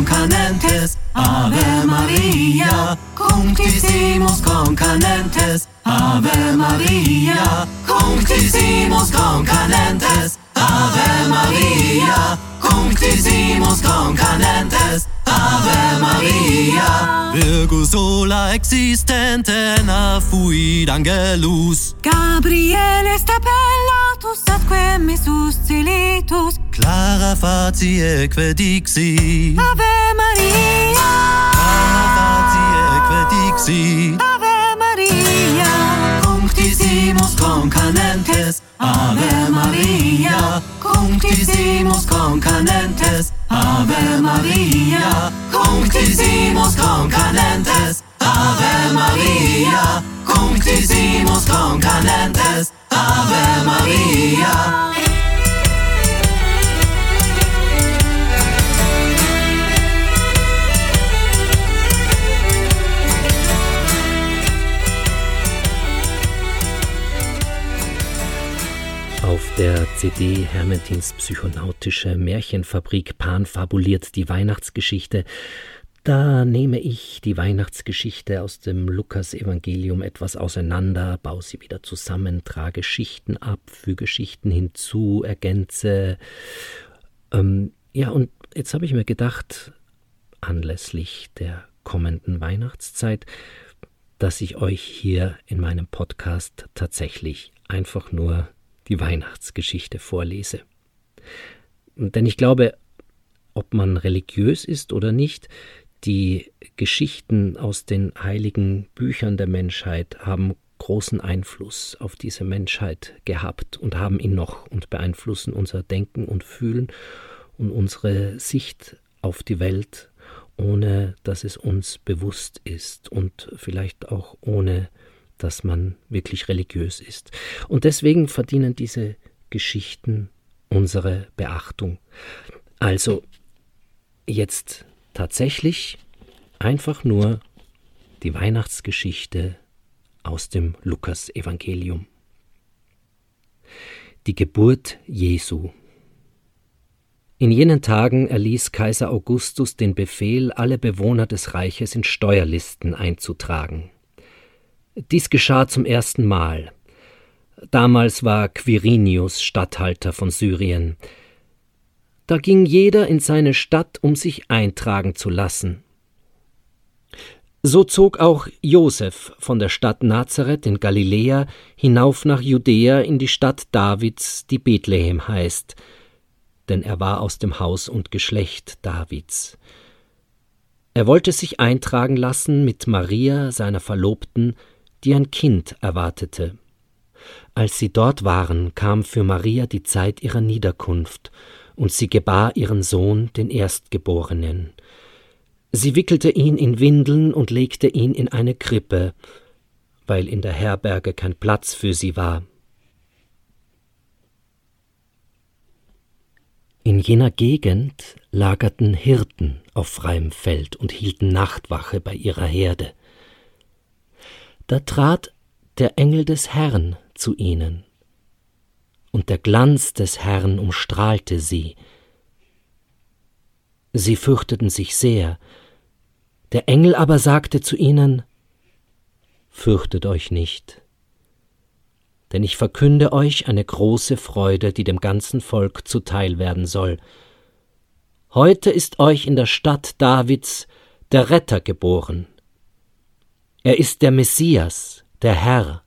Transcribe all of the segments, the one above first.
concanentes Ave Maria. Cunctissimus concanentes Ave Maria. Cunctissimus concanentes Ave Maria. Cunctissimus concanentes Ave Maria. Virgo sola existente affuit angelus. Gabriele stapellatus atque me suscilitus. Clara facie que dixi. Ave Maria. Clara facie que dixi. Ave Maria. Cunctissimus concanentes, Ave Maria, cunctissimus concanentes, Ave Maria, cunctissimus concanentes, Ave Maria, cunctissimus concanentes, Ave Maria. Der CD Hermetins psychonautische Märchenfabrik Pan fabuliert die Weihnachtsgeschichte. Da nehme ich die Weihnachtsgeschichte aus dem Lukas-Evangelium etwas auseinander, baue sie wieder zusammen, trage Schichten ab, füge Schichten hinzu, ergänze. Ähm, ja, und jetzt habe ich mir gedacht, anlässlich der kommenden Weihnachtszeit, dass ich euch hier in meinem Podcast tatsächlich einfach nur die Weihnachtsgeschichte vorlese. Denn ich glaube, ob man religiös ist oder nicht, die Geschichten aus den heiligen Büchern der Menschheit haben großen Einfluss auf diese Menschheit gehabt und haben ihn noch und beeinflussen unser Denken und Fühlen und unsere Sicht auf die Welt, ohne dass es uns bewusst ist und vielleicht auch ohne dass man wirklich religiös ist. Und deswegen verdienen diese Geschichten unsere Beachtung. Also jetzt tatsächlich einfach nur die Weihnachtsgeschichte aus dem Lukas-Evangelium. Die Geburt Jesu. In jenen Tagen erließ Kaiser Augustus den Befehl, alle Bewohner des Reiches in Steuerlisten einzutragen. Dies geschah zum ersten Mal. Damals war Quirinius Statthalter von Syrien. Da ging jeder in seine Stadt, um sich eintragen zu lassen. So zog auch Josef von der Stadt Nazareth in Galiläa hinauf nach Judäa in die Stadt Davids, die Bethlehem heißt, denn er war aus dem Haus und Geschlecht Davids. Er wollte sich eintragen lassen mit Maria, seiner Verlobten, die ein Kind erwartete. Als sie dort waren, kam für Maria die Zeit ihrer Niederkunft, und sie gebar ihren Sohn, den Erstgeborenen. Sie wickelte ihn in Windeln und legte ihn in eine Krippe, weil in der Herberge kein Platz für sie war. In jener Gegend lagerten Hirten auf freiem Feld und hielten Nachtwache bei ihrer Herde. Da trat der Engel des Herrn zu ihnen, und der Glanz des Herrn umstrahlte sie. Sie fürchteten sich sehr, der Engel aber sagte zu ihnen, Fürchtet euch nicht, denn ich verkünde euch eine große Freude, die dem ganzen Volk zuteil werden soll. Heute ist euch in der Stadt Davids der Retter geboren, er ist der Messias, der Herr.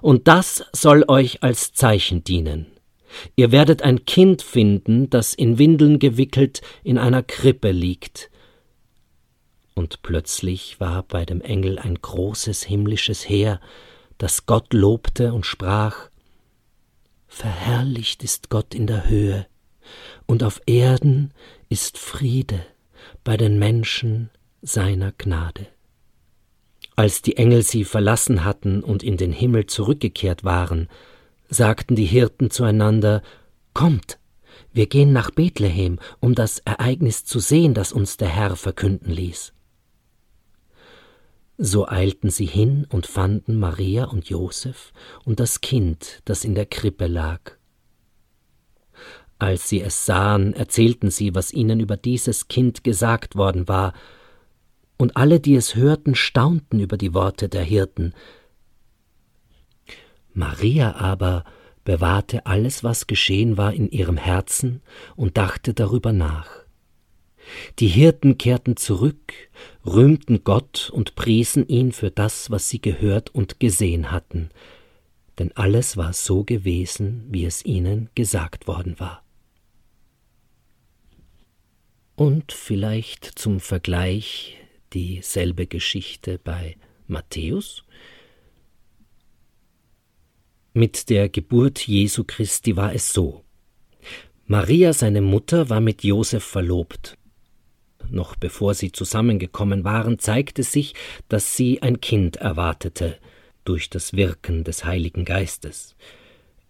Und das soll euch als Zeichen dienen. Ihr werdet ein Kind finden, das in Windeln gewickelt in einer Krippe liegt. Und plötzlich war bei dem Engel ein großes himmlisches Heer, das Gott lobte und sprach Verherrlicht ist Gott in der Höhe, und auf Erden ist Friede bei den Menschen seiner Gnade. Als die Engel sie verlassen hatten und in den Himmel zurückgekehrt waren, sagten die Hirten zueinander Kommt, wir gehen nach Bethlehem, um das Ereignis zu sehen, das uns der Herr verkünden ließ. So eilten sie hin und fanden Maria und Josef und das Kind, das in der Krippe lag. Als sie es sahen, erzählten sie, was ihnen über dieses Kind gesagt worden war, und alle, die es hörten, staunten über die Worte der Hirten. Maria aber bewahrte alles, was geschehen war, in ihrem Herzen und dachte darüber nach. Die Hirten kehrten zurück, rühmten Gott und priesen ihn für das, was sie gehört und gesehen hatten, denn alles war so gewesen, wie es ihnen gesagt worden war. Und vielleicht zum Vergleich dieselbe Geschichte bei Matthäus. Mit der Geburt Jesu Christi war es so. Maria, seine Mutter, war mit Josef verlobt. Noch bevor sie zusammengekommen waren, zeigte sich, dass sie ein Kind erwartete, durch das Wirken des Heiligen Geistes.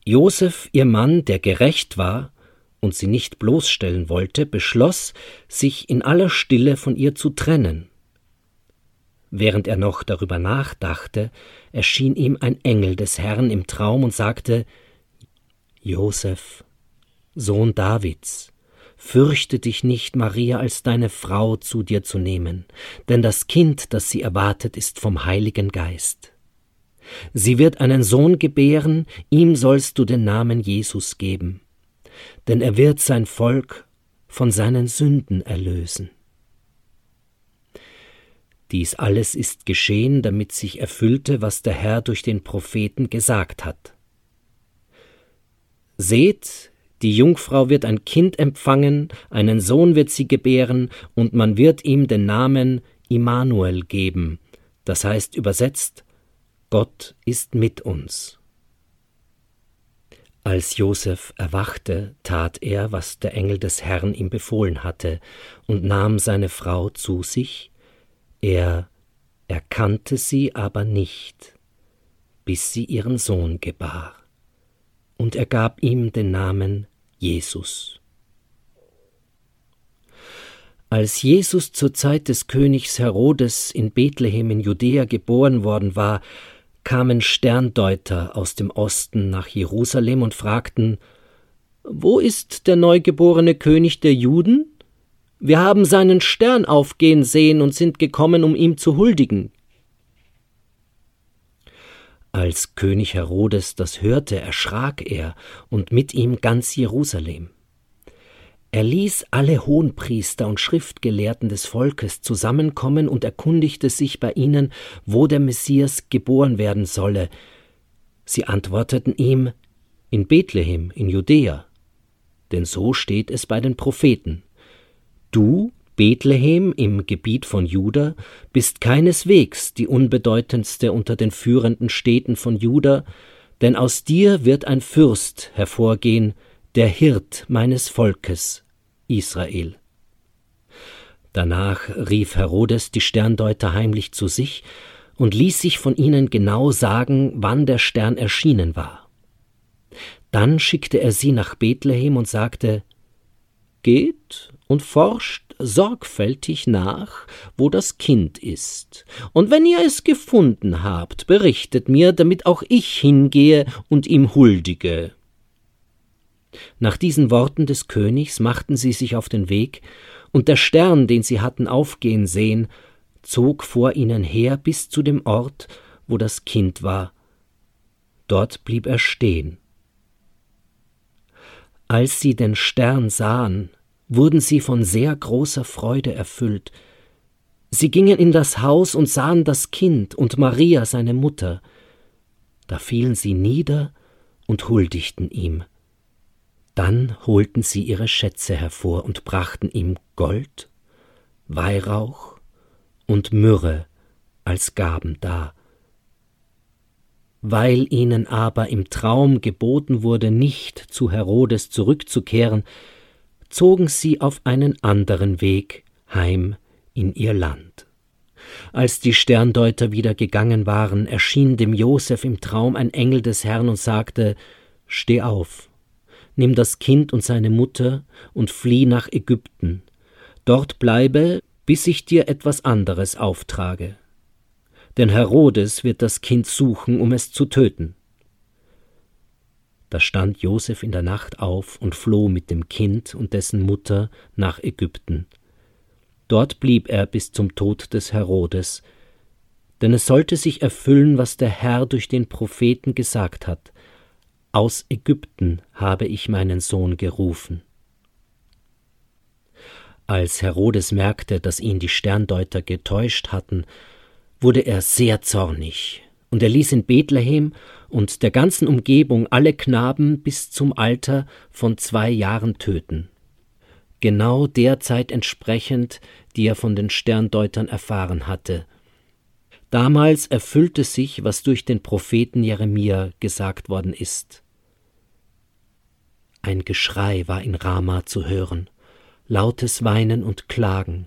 Josef, ihr Mann, der gerecht war, und sie nicht bloßstellen wollte, beschloss, sich in aller Stille von ihr zu trennen. Während er noch darüber nachdachte, erschien ihm ein Engel des Herrn im Traum und sagte Josef, Sohn Davids, fürchte dich nicht, Maria als deine Frau zu dir zu nehmen, denn das Kind, das sie erwartet, ist vom Heiligen Geist. Sie wird einen Sohn gebären, ihm sollst du den Namen Jesus geben denn er wird sein Volk von seinen Sünden erlösen. Dies alles ist geschehen, damit sich erfüllte, was der Herr durch den Propheten gesagt hat. Seht, die Jungfrau wird ein Kind empfangen, einen Sohn wird sie gebären, und man wird ihm den Namen Immanuel geben, das heißt übersetzt Gott ist mit uns. Als Josef erwachte, tat er, was der Engel des Herrn ihm befohlen hatte, und nahm seine Frau zu sich, er erkannte sie aber nicht, bis sie ihren Sohn gebar, und er gab ihm den Namen Jesus. Als Jesus zur Zeit des Königs Herodes in Bethlehem in Judäa geboren worden war, kamen Sterndeuter aus dem Osten nach Jerusalem und fragten Wo ist der neugeborene König der Juden? Wir haben seinen Stern aufgehen sehen und sind gekommen, um ihm zu huldigen. Als König Herodes das hörte, erschrak er und mit ihm ganz Jerusalem. Er ließ alle Hohenpriester und Schriftgelehrten des Volkes zusammenkommen und erkundigte sich bei ihnen, wo der Messias geboren werden solle. Sie antworteten ihm in Bethlehem in Judäa, denn so steht es bei den Propheten. Du, Bethlehem im Gebiet von Juda, bist keineswegs die unbedeutendste unter den führenden Städten von Juda, denn aus dir wird ein Fürst hervorgehen, der Hirt meines Volkes, Israel. Danach rief Herodes die Sterndeuter heimlich zu sich und ließ sich von ihnen genau sagen, wann der Stern erschienen war. Dann schickte er sie nach Bethlehem und sagte Geht und forscht sorgfältig nach, wo das Kind ist, und wenn ihr es gefunden habt, berichtet mir, damit auch ich hingehe und ihm huldige. Nach diesen Worten des Königs machten sie sich auf den Weg, und der Stern, den sie hatten aufgehen sehen, zog vor ihnen her bis zu dem Ort, wo das Kind war. Dort blieb er stehen. Als sie den Stern sahen, wurden sie von sehr großer Freude erfüllt. Sie gingen in das Haus und sahen das Kind und Maria seine Mutter. Da fielen sie nieder und huldigten ihm. Dann holten sie ihre Schätze hervor und brachten ihm Gold, Weihrauch und Myrrhe als Gaben dar. Weil ihnen aber im Traum geboten wurde, nicht zu Herodes zurückzukehren, zogen sie auf einen anderen Weg heim in ihr Land. Als die Sterndeuter wieder gegangen waren, erschien dem Josef im Traum ein Engel des Herrn und sagte Steh auf, nimm das Kind und seine Mutter und flieh nach Ägypten. Dort bleibe, bis ich dir etwas anderes auftrage. Denn Herodes wird das Kind suchen, um es zu töten. Da stand Josef in der Nacht auf und floh mit dem Kind und dessen Mutter nach Ägypten. Dort blieb er bis zum Tod des Herodes, denn es sollte sich erfüllen, was der Herr durch den Propheten gesagt hat. Aus Ägypten habe ich meinen Sohn gerufen. Als Herodes merkte, dass ihn die Sterndeuter getäuscht hatten, wurde er sehr zornig, und er ließ in Bethlehem und der ganzen Umgebung alle Knaben bis zum Alter von zwei Jahren töten. Genau der Zeit entsprechend, die er von den Sterndeutern erfahren hatte. Damals erfüllte sich, was durch den Propheten Jeremia gesagt worden ist. Ein Geschrei war in Rama zu hören, lautes Weinen und Klagen.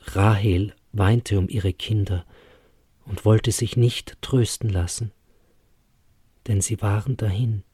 Rahel weinte um ihre Kinder und wollte sich nicht trösten lassen, denn sie waren dahin.